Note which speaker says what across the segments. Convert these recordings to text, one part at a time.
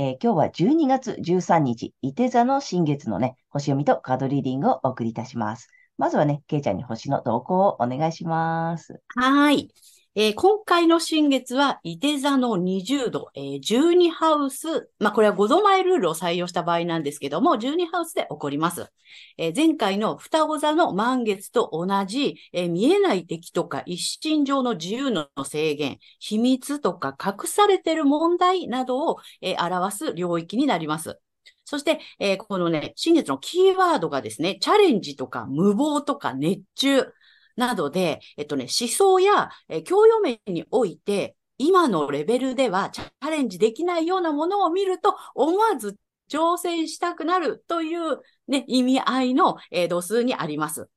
Speaker 1: えー、今日は12月13日、伊手座の新月のね、星読みとカードリーディングをお送りいたします。まずはね、けいちゃんに星の動向をお願いします。
Speaker 2: はい。えー、今回の新月は、伊手座の20度、えー、12ハウス、まあ、これは5度前ルールを採用した場合なんですけども、12ハウスで起こります。えー、前回の双子座の満月と同じ、えー、見えない敵とか一心上の自由の制限、秘密とか隠されてる問題などを、え、表す領域になります。そして、えー、このね、新月のキーワードがですね、チャレンジとか無謀とか熱中、などで、えっとね、思想や、え教養面において、今のレベルではチャレンジできないようなものを見ると、思わず挑戦したくなるというね、意味合いの、えー、度数にあります。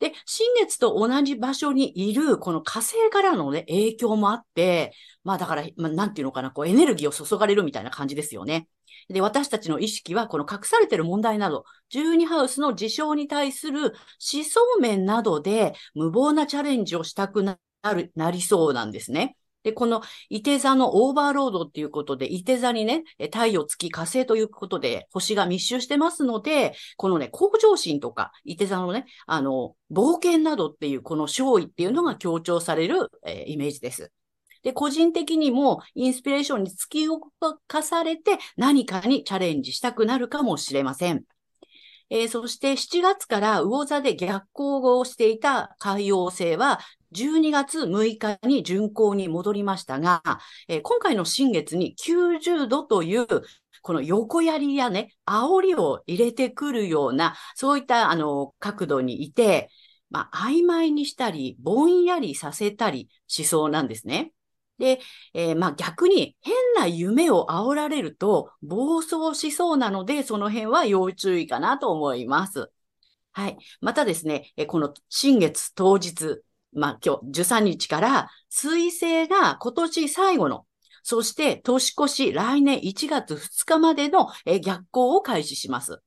Speaker 2: で、新月と同じ場所にいる、この火星からのね、影響もあって、まあだから、まあ、なんていうのかな、こうエネルギーを注がれるみたいな感じですよね。で、私たちの意識は、この隠されている問題など、12ハウスの事象に対する思想面などで無謀なチャレンジをしたくなる、なりそうなんですね。で、この、伊手座のオーバーロードっていうことで、伊手座にね、太陽、月、火星ということで、星が密集してますので、このね、向上心とか、伊手座のね、あの、冒険などっていう、この勝利っていうのが強調される、えー、イメージです。で、個人的にもインスピレーションに突き動かされて何かにチャレンジしたくなるかもしれません。えー、そして7月から魚座で逆行をしていた海洋星は12月6日に巡行に戻りましたが、えー、今回の新月に90度というこの横槍やね、煽りを入れてくるような、そういったあの角度にいて、まあ、曖昧にしたり、ぼんやりさせたりしそうなんですね。で、えー、まあ逆に変な夢を煽られると暴走しそうなので、その辺は要注意かなと思います。はい。またですね、この新月当日、まあ今日13日から水星が今年最後の、そして年越し来年1月2日までの逆行を開始します。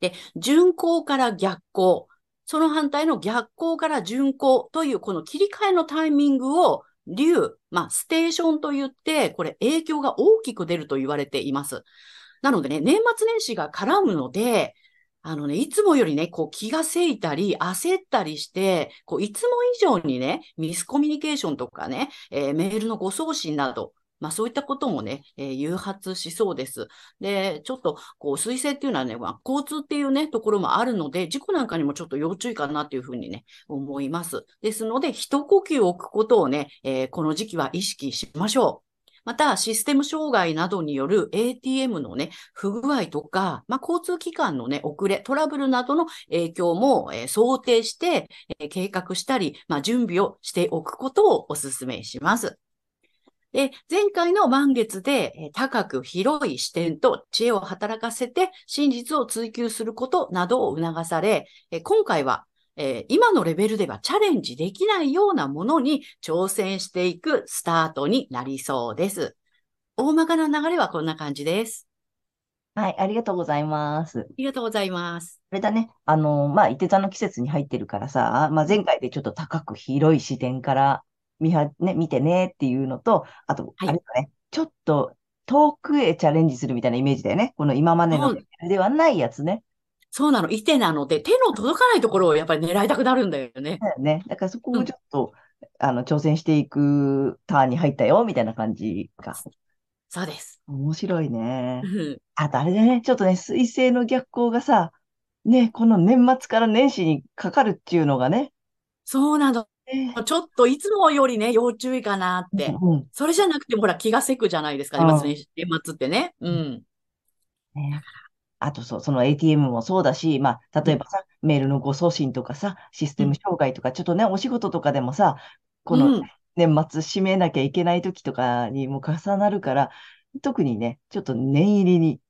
Speaker 2: で、巡行から逆行、その反対の逆行から巡行というこの切り替えのタイミングを竜、まあ、ステーションと言って、これ影響が大きく出ると言われています。なのでね、年末年始が絡むので、あのね、いつもよりね、こう気がせいたり、焦ったりして、こういつも以上にね、ミスコミュニケーションとかね、えー、メールの誤送信など、まあそういったこともね、えー、誘発しそうです。で、ちょっと、こう、水星っていうのはね、まあ、交通っていうね、ところもあるので、事故なんかにもちょっと要注意かなっていうふうにね、思います。ですので、一呼吸置くことをね、えー、この時期は意識しましょう。また、システム障害などによる ATM のね、不具合とか、まあ、交通機関のね、遅れ、トラブルなどの影響も、え、想定して、え、計画したり、まあ、準備をしておくことをお勧めします。で、前回の満月で高く広い視点と知恵を働かせて真実を追求することなどを促され、今回は今のレベルではチャレンジできないようなものに挑戦していくスタートになりそうです。大まかな流れはこんな感じです。
Speaker 1: はい、ありがとうございます。
Speaker 2: ありがとうございます。
Speaker 1: あれだね、あの、まあ、伊手座の季節に入ってるからさ、まあ、前回でちょっと高く広い視点から見は、ね、見てねっていうのと、あと、あれだね、ちょっと遠くへチャレンジするみたいなイメージだよね。この今までのではないやつね。
Speaker 2: そうなの。いてなので、手の届かないところをやっぱり狙いたくなるんだよね。
Speaker 1: だよね。だからそこをちょっと、うん、あの、挑戦していくターンに入ったよ、みたいな感じか。
Speaker 2: そうです。
Speaker 1: 面白いね。あとあれだね、ちょっとね、水星の逆行がさ、ね、この年末から年始にかかるっていうのがね。
Speaker 2: そうなの。
Speaker 1: ね
Speaker 2: ちょっといつもよりね、要注意かなって。
Speaker 1: うんうん
Speaker 2: それじゃなくても、ほら、気がせくじゃないですか、
Speaker 1: うん
Speaker 2: 年末ってね。うん。
Speaker 1: ねあとそう、その ATM もそうだし、まあ、例えばさ、メールの誤送信とかさ、システム障害とか、ちょっとね、お仕事とかでもさ、この
Speaker 2: うん。
Speaker 1: 年末締めなきゃいけない時とかにも重なるから、特にね、ちょっと念入りに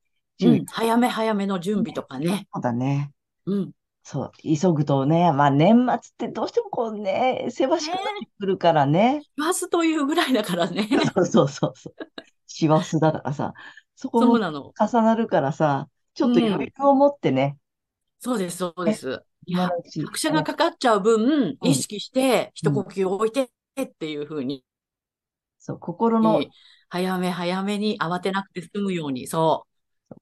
Speaker 2: う。ん。早め早めの準備とかね。
Speaker 1: そうだね。
Speaker 2: うん。
Speaker 1: そう、急ぐとね、まあ年末ってどうしてもこうね、せわしくなってくるからね。
Speaker 2: 言わずというぐらいだからね。
Speaker 1: そうそうそうそう。師走だからさ、そこも。重なるからさ、ちょっと余裕を持ってね、
Speaker 2: そうです、そうです。いや、拍車がかかっちゃう分、
Speaker 1: うん
Speaker 2: 意識して、一呼吸置いてっていうふうに、
Speaker 1: そう、心の、
Speaker 2: 早め早めに慌てなくて済むように、そ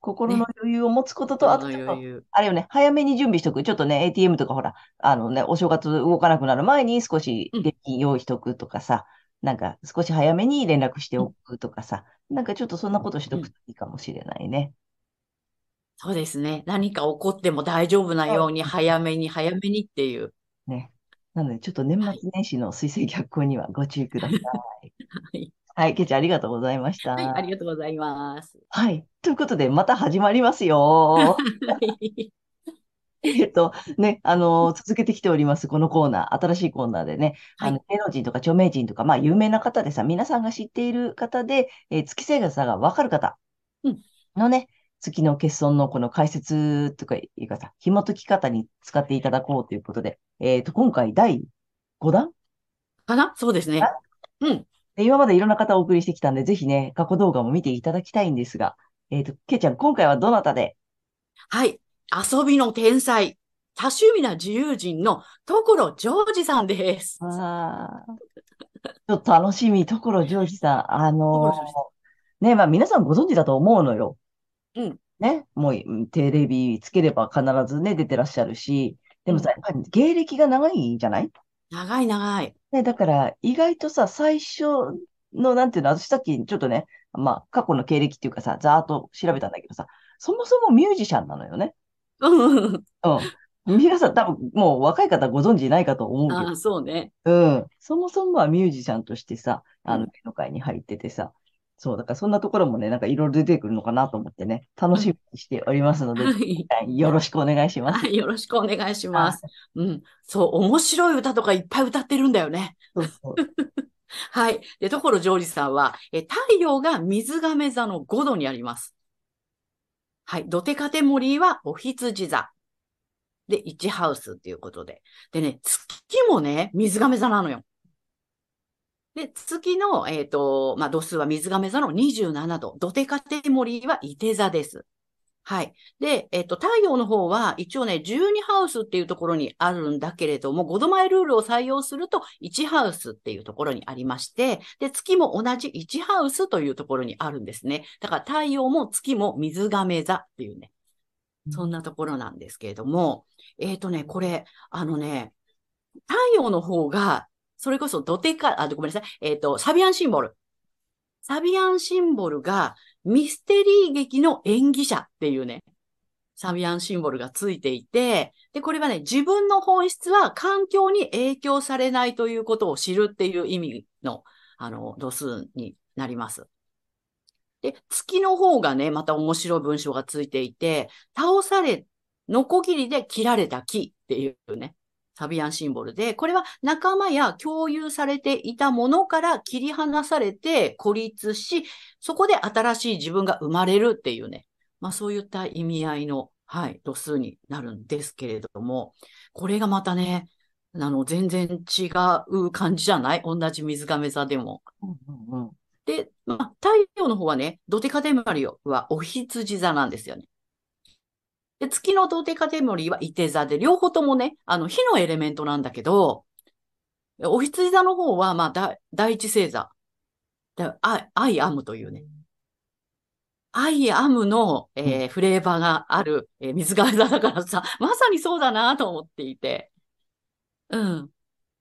Speaker 1: 心の余裕を持つこと
Speaker 2: う。
Speaker 1: と、あ
Speaker 2: その
Speaker 1: と。あれよね、早めに準備しとく。ちょっとね、ATM とかほら、あのね、お正月動かなくなる前に少し
Speaker 2: うん
Speaker 1: 現金用意しとくとかさ、なんか少し早めに連絡しておくとかさ、なんかちょっとそんなことしとくといいかもしれないね。
Speaker 2: そうですね。何か起こっても大丈夫なように、早めに早めにっていう。
Speaker 1: ね。なので、ちょっと年末年始の水星逆行にはご注意ください。
Speaker 2: はい。
Speaker 1: はい、ケイちゃんありがとうございました。
Speaker 2: はい、ありがとうございます。
Speaker 1: はい。ということで、また始まりますよ。
Speaker 2: はい。
Speaker 1: えっと、ね、あの、続けてきております、このコーナー、新しいコーナーでね、
Speaker 2: はい
Speaker 1: あの、芸能人とか著名人とか、まあ、有名な方でさ、皆さんが知っている方で、えー月星座がわかる方
Speaker 2: うん
Speaker 1: のね、月の欠損のこの解説とかいうかさ、紐解き方に使っていただこうということで、えっと、今回第5弾？
Speaker 2: かな？そうですね。うん。
Speaker 1: で今までいろんな方をお送りしてきたんで、ぜひね、過去動画も見ていただきたいんですが、えっと、けいちゃん、今回はどなたで？
Speaker 2: はい。遊びの天才、多趣味な自由人の所ジョージさんです。
Speaker 1: ああ、ちょっと楽しみ、所ジョージさん。あの
Speaker 2: ー
Speaker 1: ね、まあ皆さんご存知だと思うのよ。
Speaker 2: うん。
Speaker 1: ね、もううんテレビつければ必ずね、出てらっしゃるし、でもさ、やっぱり芸歴が長いじゃない？
Speaker 2: 長い長い。
Speaker 1: ね、だから意外とさ、最初の、なんていうの、私さっきちょっとね、まあ過去の経歴っていうかさ、ざーっと調べたんだけどさ、そもそもミュージシャンなのよね。
Speaker 2: うん。
Speaker 1: うん。皆さん多分もう若い方ご存知ないかと思うけど
Speaker 2: ああ、そうね。
Speaker 1: うん。そもそもはミュージシャンとしてさ、あの、
Speaker 2: うん
Speaker 1: 芸能界に入っててさ、そう、だからそんなところもね、なんかいろいろ出てくるのかなと思ってね、楽しみにしておりますので、
Speaker 2: はい。
Speaker 1: よろしくお願いします。
Speaker 2: はい。よろしくお願いします。うん。そう、面白い歌とかいっぱい歌ってるんだよね。
Speaker 1: そうそう。
Speaker 2: はい。で、所ジョージさんは、え、太陽が水亀座の5度にあります。はい。ドテカテモリーはお羊座。で、1ハウスっていうことで。でね、月もね、水亀座なのよ。で、月の、えっ、と、まあ、度数は水亀座の27度。ドテカテモリーは伊手座です。はい。で、えっ、と、太陽の方は一応ね、12ハウスっていうところにあるんだけれども、5度前ルールを採用すると1ハウスっていうところにありまして、で、月も同じ1ハウスというところにあるんですね。だから太陽も月も水亀座っていうね、そんなところなんですけれども、えっ、とね、これ、あのね、太陽の方が、それこそドテカ、あ、ごめんなさい、えっ、と、サビアンシンボル。サビアンシンボルがミステリー劇の演技者っていうね、サビアンシンボルがついていて、で、これはね、自分の本質は環境に影響されないということを知るっていう意味の、あの、度数になります。で、月の方がね、また面白い文章がついていて、倒され、ノコギリで切られた木っていうね、サビアンシンボルで、これは仲間や共有されていたものから切り離されて孤立し、そこで新しい自分が生まれるっていうね、まあそういった意味合いの、はい、度数になるんですけれども、これがまたね、あの、全然違う感じじゃない？同じ水亀座でも。
Speaker 1: うんうんうん
Speaker 2: で、まあ、太陽の方はね、ドテカテモリはお羊座なんですよね。で、月のドテカテモリは伊手座で、両方ともね、あの、火のエレメントなんだけど、牡羊座の方は、まあ、だ第一星座。で I, I am というね。 I am の、えーフレーバーがある、えー水瓶座だからさ、まさにそうだなと思っていて。うん。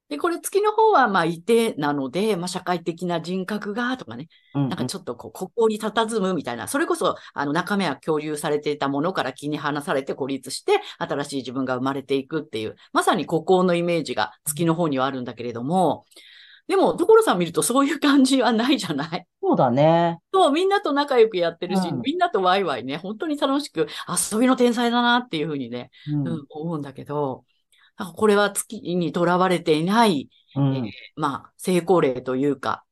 Speaker 2: で、これ月の方は、まあ、射手なので、まあ、社会的な人格が、とかね、
Speaker 1: うん
Speaker 2: なんかちょっとこう、ここに佇むみたいな、それこそ、あの、中身は共有されていたものから切り離されて孤立して、新しい自分が生まれていくっていう、まさに孤高のイメージが月の方にはあるんだけれども、でも、所さん見るとそういう感じはないじゃない？
Speaker 1: そうだね。
Speaker 2: そう、みんなと仲良くやってるし、
Speaker 1: うん。
Speaker 2: みんなとワイワイね、本当に楽しく、遊びの天才だなっていうふうにね、
Speaker 1: うん。
Speaker 2: うん、思うんだけど、これは月にとらわれていない、
Speaker 1: うん
Speaker 2: えーまあ、成功例というか、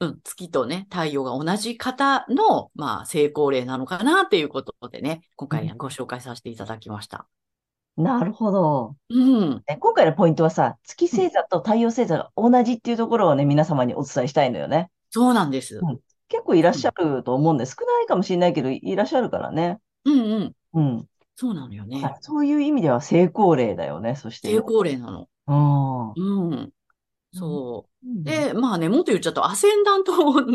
Speaker 2: うん、月とね、太陽が同じ方の、まあ、成功例なのかなっていうことでね、今回ご紹介させていただきました。
Speaker 1: なるほど。
Speaker 2: うん。
Speaker 1: ね今回のポイントはさ、月星座と太陽星座が同じっていうところをね、皆様にお伝えしたいのよね。
Speaker 2: そうなんです。
Speaker 1: うん結構いらっしゃると思うんで、少ないかもしれないけど、いらっしゃるからね。
Speaker 2: うんうん。
Speaker 1: うん。
Speaker 2: そうなのよね。
Speaker 1: はいそういう意味では成功例だよね、そして。
Speaker 2: 成功例なの。
Speaker 1: うん。
Speaker 2: うん。そう。
Speaker 1: うん
Speaker 2: で、まあね、もっと言っちゃうと、アセンダント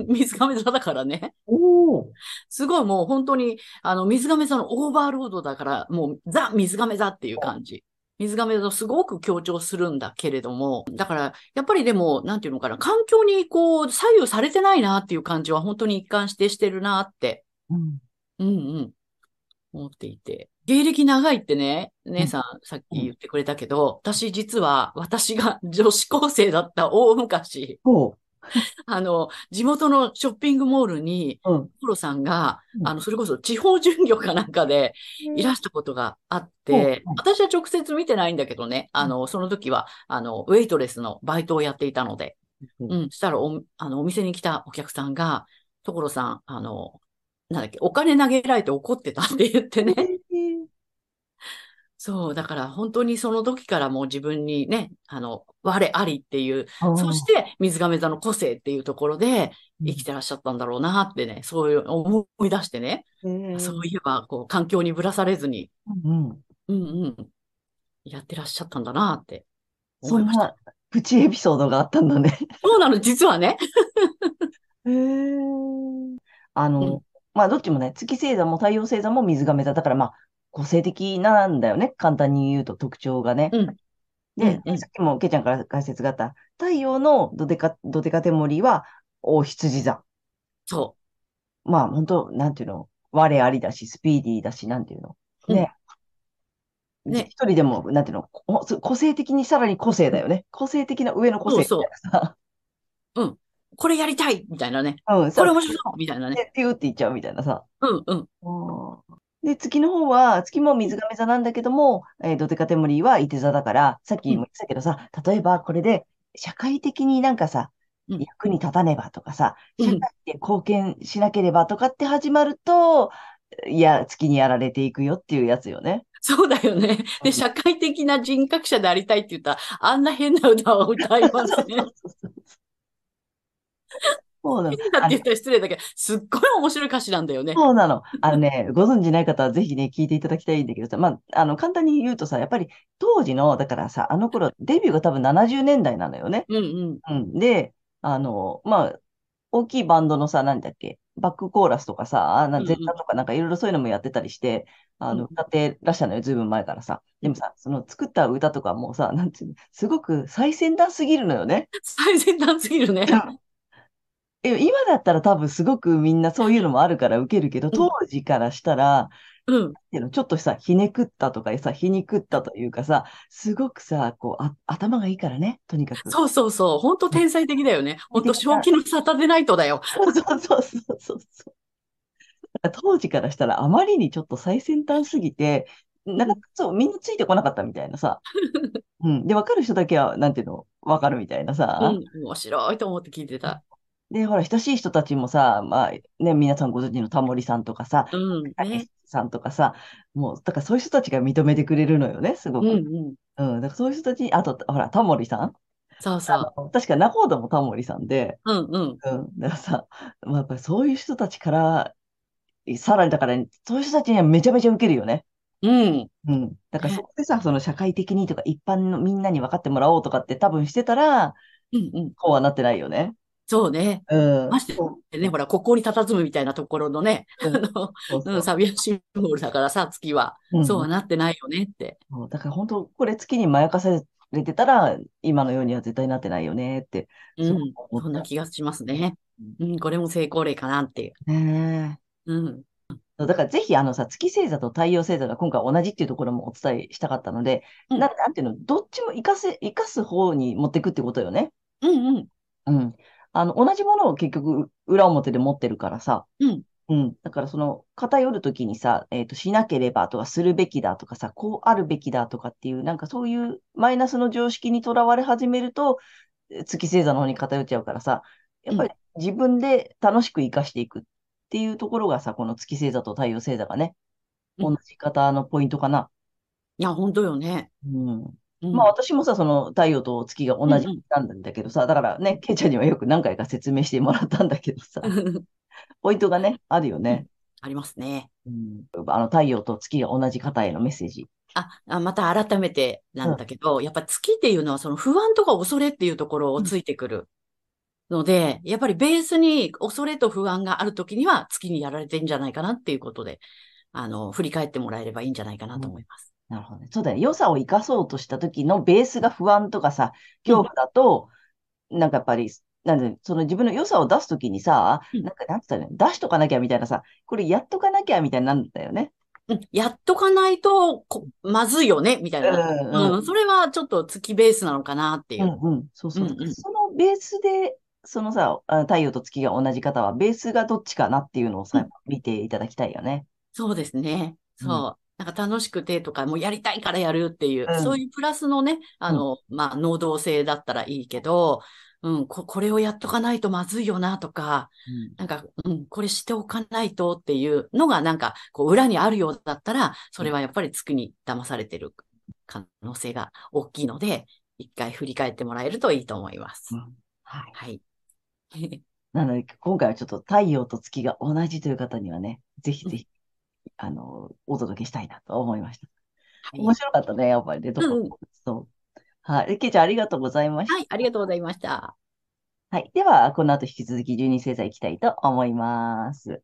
Speaker 2: 水亀座だからね。
Speaker 1: おお。
Speaker 2: すごいもう本当に、あの、水亀座のオーバーロードだから、もうザ・水亀座っていう感じ。水亀座をすごく強調するんだけれども、だから、やっぱりでも、なんていうのかな、環境にこう、左右されてないなっていう感じは本当に一貫してしてるなって、
Speaker 1: うん。
Speaker 2: うんうん、思っていて。芸歴長いってね、姉さんさっき言ってくれたけど、私実は、私が女子高生だった大昔。あの、地元のショッピングモールに、
Speaker 1: うん。
Speaker 2: コロさんが、
Speaker 1: うん。
Speaker 2: あの、それこそ地方巡業かなんかでいらしたことがあって
Speaker 1: う。ん、
Speaker 2: 私は直接見てないんだけどね、あの、その時は、あの、ウェイトレスのバイトをやっていたので、
Speaker 1: うん。
Speaker 2: うん、したらお、あの、お店に来たお客さんが、所さん、あの、なんだっけ、お金投げられて怒ってたって言ってね。そう、だから本当にその時からもう自分にね、あの、我ありっていう、そして水亀座の個性っていうところで生きてらっしゃったんだろうなってね、そういう思い出してね、
Speaker 1: て
Speaker 2: そういえば、こう、環境にぶらされずに、
Speaker 1: うん。
Speaker 2: うんうん、やってらっしゃったんだなって思いました。
Speaker 1: なプチエピソードがあったんだね。
Speaker 2: そうなの、実はね。
Speaker 1: へえ。あ
Speaker 2: うん
Speaker 1: の、まあ、どっちもね、月星座も太陽星座も水亀座だから、まあ、個性的なんだよね。簡単に言うと特徴がね。
Speaker 2: うん
Speaker 1: で、
Speaker 2: うんうん
Speaker 1: さっきもけいちゃんから解説があった、太陽のドデカ、ドデカテモリは、大羊座。
Speaker 2: そ
Speaker 1: まあ、本当なんていうの、我ありだし、スピーディーだし、なんていうの？ね。
Speaker 2: うんね
Speaker 1: 一人でも、なんていうの、こ個性的にさらに個性だよね。個性的な上の個性みたいなさ。
Speaker 2: う。これやりたいみたいなね。
Speaker 1: うん、さ
Speaker 2: これ面白そうみたいなね。
Speaker 1: でピューって言っちゃうみたいなさ。
Speaker 2: うんうん。
Speaker 1: で、月の方は、月も水亀座なんだけども、えードテカテモリーは伊手座だから、さっきも言ってたけどさ、例えばこれで社会的になんかさ、
Speaker 2: うん
Speaker 1: 役に立たねばとかさ、
Speaker 2: うん
Speaker 1: 社会で貢献しなければとかって始まると、いや、月にやられていくよっていうやつよね。
Speaker 2: そうだよね。
Speaker 1: うん
Speaker 2: で、社会的な人格者でありたいって言ったら、あんな変な歌を歌いません。変
Speaker 1: そうなの。
Speaker 2: だって言ったら失礼だけど、すっごい面白い歌詞なんだよね。
Speaker 1: そうなの。あのね、ご存知ない方はぜひね、聞いていただきたいんだけどさ、まあ、あの、簡単に言うとさ、やっぱり当時の、だからさ、あの頃、デビューが多分70年代なのよね。
Speaker 2: うんうん。
Speaker 1: うん。で、あの、まあ、大きいバンドのさ、なんだっけ、バックコーラスとかさ、な
Speaker 2: うんうん
Speaker 1: ゼッタとかなんかいろいろそういうのもやってたりして、あの、
Speaker 2: うん
Speaker 1: 歌ってらっしゃるのよ、ずいぶん前からさ。でもさ、その作った歌とかもさ、なんていうの、すごく最先端すぎるのよね。
Speaker 2: 最先端すぎるね。
Speaker 1: え今だったら多分すごくみんなそういうのもあるから受けるけど、当時からしたら、
Speaker 2: うん。
Speaker 1: っていうのちょっとさ、ひねくったとかさ、ひにくったというかさ、すごくさ、こう、あ、頭がいいからね、とにかく。
Speaker 2: そうそうそう。本当天才的だよね。本当正気のサタデーナイトだよ。
Speaker 1: そうそうそうそうそう当時からしたらあまりにちょっと最先端すぎて、なんかそう、みんなついてこなかったみたいなさ。うん。で、わかる人だけは、なんていうの、わかるみたいなさ。
Speaker 2: うん。面白いと思って聞いてた。
Speaker 1: で、ほら、親しい人たちもさ、まあ、ね、皆さんご存知のタモリさんとかさ、
Speaker 2: うん。
Speaker 1: たけ
Speaker 2: ね
Speaker 1: し。さんとかさ、もう、だからそういう人たちが認めてくれるのよね、すごく。
Speaker 2: うんうん。
Speaker 1: うん。だからそういう人たち、あと、ほら、タモリさん
Speaker 2: そうそう。
Speaker 1: 確か仲人もタモリさんで、
Speaker 2: うんうん。
Speaker 1: うん。だからさ、まあ、やっぱりそういう人たちから、さらにだから、そういう人たちにはめちゃめちゃ受けるよね。
Speaker 2: うん。
Speaker 1: うん。だから
Speaker 2: ね
Speaker 1: そこでさ、その社会的にとか一般のみんなに分かってもらおうとかって多分してたら、
Speaker 2: うんうん。
Speaker 1: こうはなってないよね。
Speaker 2: そうね。
Speaker 1: うん。
Speaker 2: ましてね、ほら、ここに佇むみたいなところのね、あの、
Speaker 1: うん
Speaker 2: サビアシンボルだからさ、月は、
Speaker 1: うん
Speaker 2: そうはなってないよねって。
Speaker 1: そうだから本当、これ月にまやかされれてたら、今のようには絶対なってないよねって。
Speaker 2: うんそんな気がしますね。うん、これも成功例かなっていう。
Speaker 1: ねえ
Speaker 2: うん。
Speaker 1: だからぜひ、あのさ、月星座と太陽星座が今回同じっていうところもお伝えしたかったので、
Speaker 2: うん
Speaker 1: ななんていうの、どっちも活かせ、活かす方に持っていくってことよね。
Speaker 2: うんうん。
Speaker 1: うん。あの、同じものを結局、裏表で持ってるからさ。
Speaker 2: うん。
Speaker 1: うん。だからその、偏るときにさ、えっと、しなければとか、するべきだとかさ、こうあるべきだとかっていう、なんかそういうマイナスの常識にとらわれ始めると、え月星座の方に偏っちゃうからさ、やっぱり自分で楽しく活かしていくっていうところがさ、この月星座と太陽星座がね、
Speaker 2: うん
Speaker 1: 同じ方のポイントかな。
Speaker 2: いや、本当よね。
Speaker 1: うん。
Speaker 2: うん
Speaker 1: まあ私もさ、その太陽と月が同じなんだけどさ、だからね、ケイちゃんにはよく何回か説明してもらったんだけどさ、ポイントがね、あるよね。
Speaker 2: ありますね。
Speaker 1: うん、あの太陽と月が同じ方へのメッセージ。
Speaker 2: あ、あまた改めてなんだけど、やっぱ月っていうのはその不安とか恐れっていうところをついてくるので、やっぱりベースに恐れと不安があるときには月にやられてんじゃないかなっていうことで、あの、振り返ってもらえればいいんじゃないかなと思います。
Speaker 1: なるほどね。そうだよね。良さを生かそうとした時のベースが不安とかさ、恐怖だと、なんかやっぱり、なんで、その自分の良さを出すときにさ、
Speaker 2: うん
Speaker 1: なんかなんつったらいいの？出しとかなきゃみたいなさ、これやっとかなきゃみたいになるんだよね。
Speaker 2: うんやっとかないとこ、まずいよね、みたいな。
Speaker 1: うん
Speaker 2: うん、それはちょっと月ベースなのかなっていうう。
Speaker 1: んうん。そうそう。
Speaker 2: うんうん
Speaker 1: そのベースで、そのさ、あ太陽と月が同じ方は、ベースがどっちかなっていうのをさ、
Speaker 2: うん
Speaker 1: 見ていただきたいよね。
Speaker 2: そうですね。
Speaker 1: うん
Speaker 2: そう。なんか楽しくてとか、もうやりたいからやるっていう、
Speaker 1: うん
Speaker 2: そういうプラスのね、あの、まあ、能動性だったらいいけど、うん、こ、これをやっとかないとまずいよなとか、なんか、うん、これしておかないとっていうのが、なんか、こう、裏にあるようだったら、それはやっぱり月に騙されてる可能性が大きいので、一回振り返ってもらえるといいと思います。
Speaker 1: うんはい。
Speaker 2: はい。
Speaker 1: なので、今回はちょっと太陽と月が同じという方にはね、ぜひぜひ、あの、お届けしたいなと思いました。
Speaker 2: はい
Speaker 1: 面白かったね、やっぱりね、どこ
Speaker 2: うん
Speaker 1: そう。はい。けいちゃん、ありがとうございました。
Speaker 2: はい、ありがとうございました。
Speaker 1: はい。では、この後引き続き12星座いきたいと思います。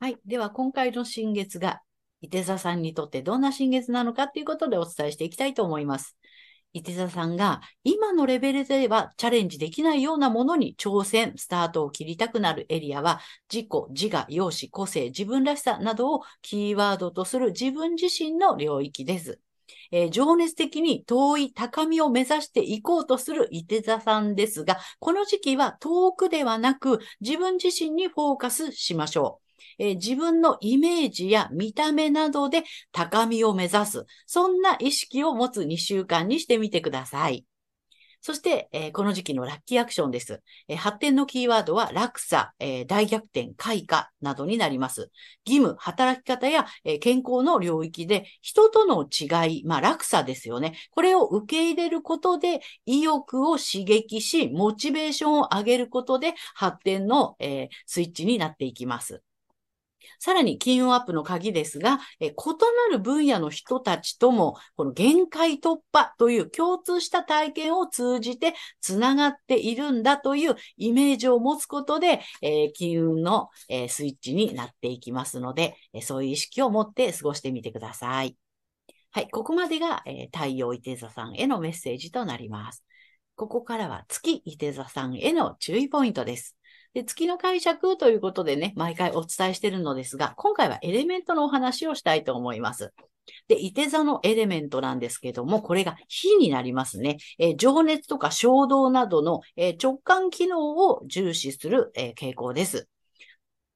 Speaker 2: はい。では、今回の新月が、伊手座さんにとってどんな新月なのかということでお伝えしていきたいと思います。伊手座さんが今のレベルではチャレンジできないようなものに挑戦、スタートを切りたくなるエリアは、自己、自我、容姿、個性、自分らしさなどをキーワードとする自分自身の領域です。えー情熱的に遠い高みを目指していこうとする伊手座さんですが、この時期は遠くではなく自分自身にフォーカスしましょう。えー自分のイメージや見た目などで高みを目指す、そんな意識を持つ2週間にしてみてください。そして、えーこの時期のラッキーアクションです。えー発展のキーワードは落差、えー大逆転、開花などになります。義務、働き方や、え健康の領域で人との違い、まあ落差ですよね。これを受け入れることで意欲を刺激し、モチベーションを上げることで発展の、えスイッチになっていきます。さらに金運アップの鍵ですが、え異なる分野の人たちとも、この限界突破という共通した体験を通じてつながっているんだというイメージを持つことで、え金運の、えスイッチになっていきますので、えそういう意識を持って過ごしてみてください。はい、ここまでが、え太陽伊手座さんへのメッセージとなります。ここからは月伊手座さんへの注意ポイントです。で月の解釈ということでね、毎回お伝えしているのですが、今回はエレメントのお話をしたいと思います。で、伊手座のエレメントなんですけども、これが火になりますね。えー情熱とか衝動などの、えー直感機能を重視する、えー傾向です。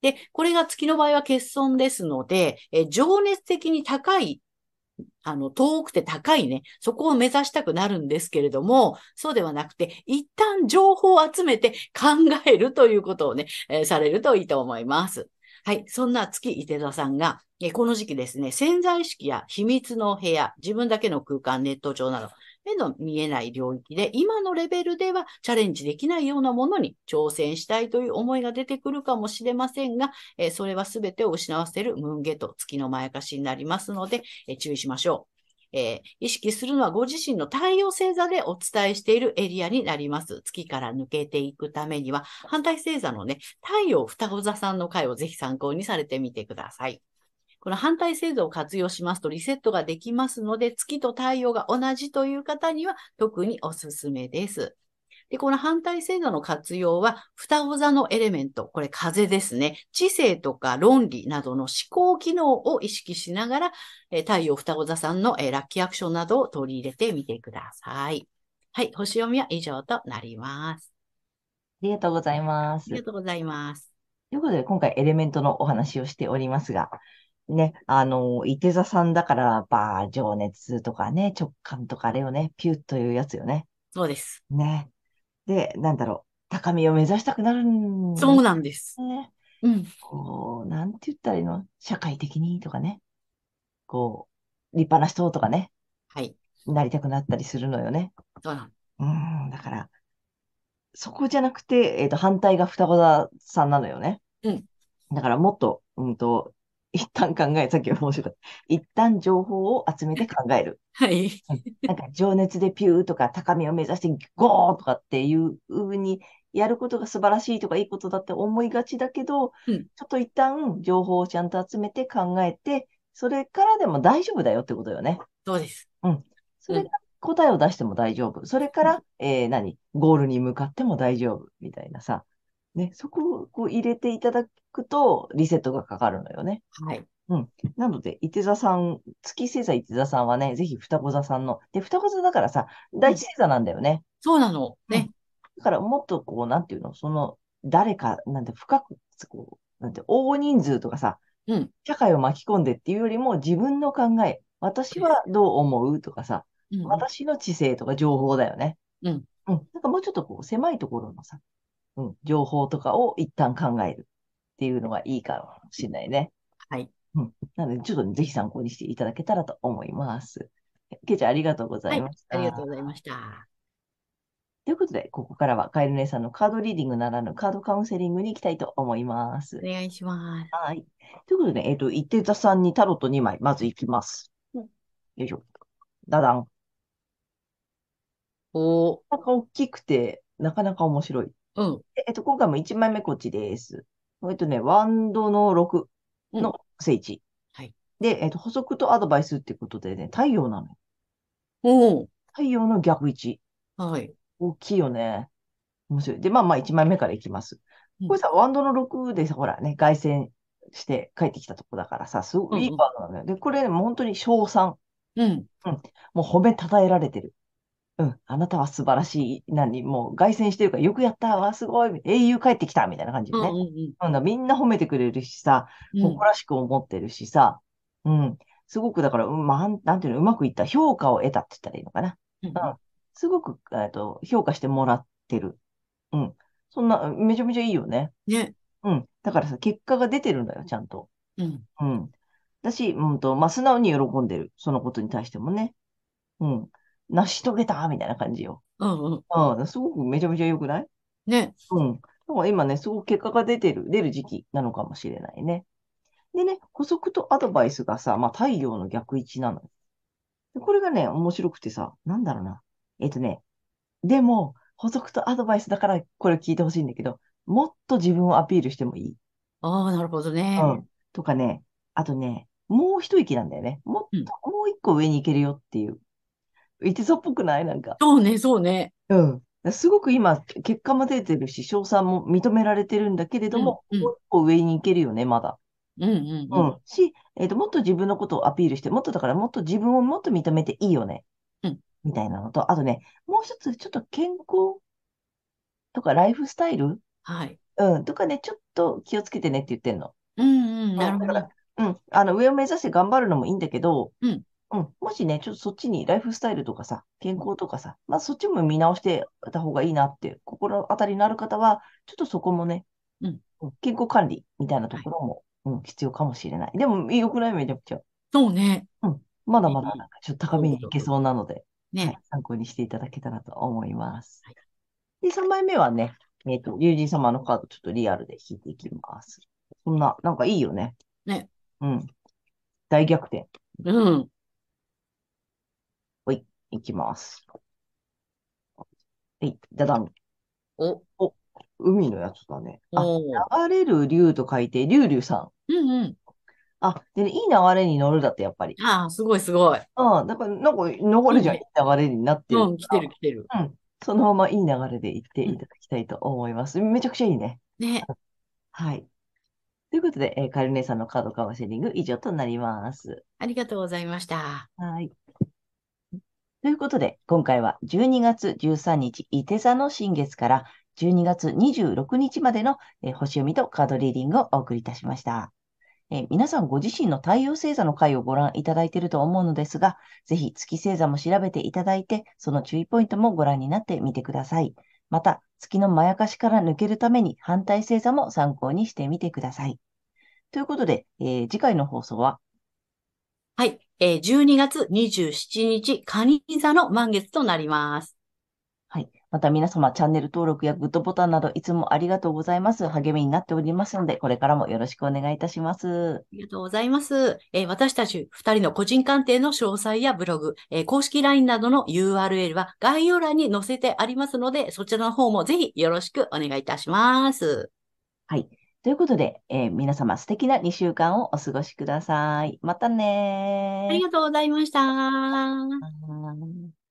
Speaker 2: で、これが月の場合は欠損ですので、え情熱的に高いあの、遠くて高いね、そこを目指したくなるんですけれども、そうではなくて、一旦情報を集めて考えるということをね、えーされるといいと思います。はい。そんな月伊手座さんが、えこの時期ですね、潜在意識や秘密の部屋、自分だけの空間、ネット上など、目の見えない領域で、今のレベルではチャレンジできないようなものに挑戦したいという思いが出てくるかもしれませんが、えーそれは全てを失わせるムーンゲと月のまやかしになりますので、えー注意しましょう。えー意識するのはご自身の太陽星座でお伝えしているエリアになります。月から抜けていくためには、反対星座のね、太陽双子座さんの回をぜひ参考にされてみてください。この反対制度を活用しますとリセットができますので、月と太陽が同じという方には特におすすめです。で、この反対制度の活用は、双子座のエレメント、これ風ですね。知性とか論理などの思考機能を意識しながら、えー太陽双子座さんの、えーラッキーアクションなどを取り入れてみてください。はい、星読みは以上となります。
Speaker 1: ありがとうございます。
Speaker 2: ありがとうございます。
Speaker 1: ということで、今回エレメントのお話をしておりますが、ね、あの、伊手座さんだから、ば情熱とかね、直感とかあれをね、ピュッというやつよね。
Speaker 2: そうです。
Speaker 1: ね。で、なんだろう、高みを目指したくなるんだ
Speaker 2: そうなんです。
Speaker 1: ね。
Speaker 2: うん。
Speaker 1: こう、なんて言ったらいいの？社会的にとかね。こう、立派な人とかね、
Speaker 2: はい。
Speaker 1: なりたくなったりするのよね。
Speaker 2: そうなん
Speaker 1: うん、だから、そこじゃなくて、えっと、反対が双子座さんなのよね。
Speaker 2: うん。
Speaker 1: だからもっと、うんと、一旦考え、さっきは面白かった。一旦情報を集めて考える。
Speaker 2: はい。
Speaker 1: なんか情熱でピューとか高みを目指してゴーとかっていう風にやることが素晴らしいとかいいことだって思いがちだけど、
Speaker 2: うん
Speaker 1: ちょっと一旦情報をちゃんと集めて考えて、それからでも大丈夫だよってことよね。
Speaker 2: そうです。
Speaker 1: それが答えを出しても大丈夫。それから、えー何？ゴールに向かっても大丈夫。みたいなさ。ね、そこをこう入れていただくと、リセットがかかるのよね。
Speaker 2: はい。
Speaker 1: なので、伊手座さん、月星座伊手座さんはね、ぜひ双子座さんの、で、双子座だからさ、第一星座なんだよね。
Speaker 2: そうなの。ね。
Speaker 1: だからもっとこう、なんていうの、その、誰か、なんて深く、こう、なんて、大人数とかさ、
Speaker 2: うん
Speaker 1: 社会を巻き込んでっていうよりも、自分の考え、私はどう思うとかさ、
Speaker 2: うんうん
Speaker 1: 私の知性とか情報だよね。
Speaker 2: うん。
Speaker 1: うん。なんかもうちょっとこう、狭いところのさ、うん、情報とかを一旦考えるっていうのがいいかもしれないね。
Speaker 2: はい。
Speaker 1: なので、ちょっとねぜひ参考にしていただけたらと思います。けいちゃん、ありがとうござ
Speaker 2: はいい。
Speaker 1: ました。
Speaker 2: ありがとうございました。
Speaker 1: ということで、ここからはカエル姉さんのカードリーディングならぬカードカウンセリングに行きたいと思います
Speaker 2: お。願いします。
Speaker 1: はい。ということで、えっ、と、伊手座さんにタロット2枚、まず行きます。
Speaker 2: うん
Speaker 1: よいしょ。ダダン。
Speaker 2: おー。
Speaker 1: なかなか大きくて、なかなか面白い。
Speaker 2: うん。
Speaker 1: でえっと、今回も1枚目こっちです。えっとね、ワンドの6の聖地。
Speaker 2: はい。
Speaker 1: で、えっと、補足とアドバイスってことでね、太陽なのよ。
Speaker 2: おー。
Speaker 1: 太陽の逆位置。
Speaker 2: はい。
Speaker 1: 大きいよね。面白い。で、まあまあ1枚目からいきます。
Speaker 2: うん
Speaker 1: これさ、ワンドの6でさ、ほらね、凱旋して帰ってきたとこだからさ、すごくいい
Speaker 2: うんうん
Speaker 1: カードなのよ。で、これね、もう本当に賞賛。
Speaker 2: うん。
Speaker 1: もう褒めたたえられてる。うん、あなたは素晴らしい。何？もう凱旋してるから、よくやったわ、すごい。英雄帰ってきたみたいな感じ
Speaker 2: うん。
Speaker 1: よね。
Speaker 2: うん。
Speaker 1: うんだからみんな褒めてくれるしさ、
Speaker 2: うん。
Speaker 1: 誇らしく思ってるしさ、うん、すごくだから、うん、まあ、なんていうの、うまくいった、評価を得たって言ったらいいのかな。
Speaker 2: うん。
Speaker 1: すごく、えっと、評価してもらってる。うん。そんな、めちゃめちゃいいよね。
Speaker 2: ね。
Speaker 1: うん。だからさ、結果が出てるんだよ、ちゃんと。
Speaker 2: うん。
Speaker 1: うん。だし、うんと、まあ、素直に喜んでる。そのことに対してもね。うん。成し遂げたみたいな感じよ。
Speaker 2: うん。うん。
Speaker 1: うん。すごくめちゃめちゃ良くない？
Speaker 2: ね。
Speaker 1: うん。だから今ね、すごく結果が出てる、出る時期なのかもしれないね。でね、補足とアドバイスがさ、まあ、太陽の逆位置なのこれがね、面白くてさ、なんだろうな。えっとね、でも、補足とアドバイスだからこれ聞いてほしいんだけど、もっと自分をアピールしてもいい？
Speaker 2: ああ、なるほどね。
Speaker 1: うん。とかね、あとね、もう一息なんだよね。もっ
Speaker 2: うん
Speaker 1: と、もう一個上に行けるよっていう。いてそうっぽくない？なんか。
Speaker 2: そうね、そうね。
Speaker 1: うん。すごく今、結果も出てるし、賞賛も認められてるんだけれども、
Speaker 2: うんうん
Speaker 1: もう一個上に行けるよね、まだ。
Speaker 2: うんうん
Speaker 1: う。ん。し、えっと、もっと自分のことをアピールして、もっとだから、もっと自分をもっと認めていいよね。
Speaker 2: うん
Speaker 1: みたいなのと、あとね、もう一つ、ちょっと健康とかライフスタイル？
Speaker 2: はい。
Speaker 1: うん。とかね、ちょっと気をつけてねって言ってんの。
Speaker 2: うんうん。なるほど
Speaker 1: うん。あの、上を目指して頑張るのもいいんだけど、
Speaker 2: うん。
Speaker 1: うん。もしね、ちょっとそっちにライフスタイルとかさ、健康とかさ、まあそっちも見直してた方がいいなって、心当たりのある方は、ちょっとそこもね、
Speaker 2: うん
Speaker 1: 健康管理みたいなところも、うん、必要かもしれない。でも、良くないめちゃくちゃ。
Speaker 2: そうね。
Speaker 1: まだまだなんかちょっと高みに行けそうなので、はい
Speaker 2: ね。
Speaker 1: 参考にしていただけたらと思います
Speaker 2: はい。
Speaker 1: で、3枚目はね、えっと、竜神様のカードちょっとリアルで引いていきます。そんな、なんかいいよね。
Speaker 2: ね。
Speaker 1: うん。大逆転。
Speaker 2: うん。
Speaker 1: いきます。はい、じゃだん。
Speaker 2: お、
Speaker 1: 海のやつだね。あ。流れる竜と書いて、竜竜さん。
Speaker 2: うんうん。
Speaker 1: あ、でね、いい流れに乗るだって、やっぱり。
Speaker 2: ああ、すごいすごい。
Speaker 1: うん、だから、なんか、残るじゃん、
Speaker 2: い
Speaker 1: い流れになってる
Speaker 2: うん、来てる来てる。
Speaker 1: うん。そのままいい流れで行っていただきたいと思います。めちゃくちゃいいね。
Speaker 2: ね。
Speaker 1: はい。ということで、えーカエル姉さんのカードカウンセリング以上となります。
Speaker 2: ありがとうございました。
Speaker 1: はい。ということで、今回は12月13日、伊手座の新月から12月26日までの、えー星読みとカードリーディングをお送りいたしました。えー皆さんご自身の太陽星座の回をご覧いただいていると思うのですが、ぜひ月星座も調べていただいて、その注意ポイントもご覧になってみてください。また、月のまやかしから抜けるために反対星座も参考にしてみてください。ということで、えー次回の放送は
Speaker 2: はい。えー12月27日、蟹座の満月となります。
Speaker 1: はい。また皆様、チャンネル登録やグッドボタンなどいつもありがとうございます。励みになっておりますので、これからもよろしくお願いいたします。
Speaker 2: ありがとうございます。えー私たち二人の個人鑑定の詳細やブログ、えー公式 LINE などの URL は概要欄に載せてありますので、そちらの方もぜひよろしくお願いいたします。
Speaker 1: はい。ということで、えー皆様素敵な2週間をお過ごしください。またねー
Speaker 2: ありがとうございました。
Speaker 1: はい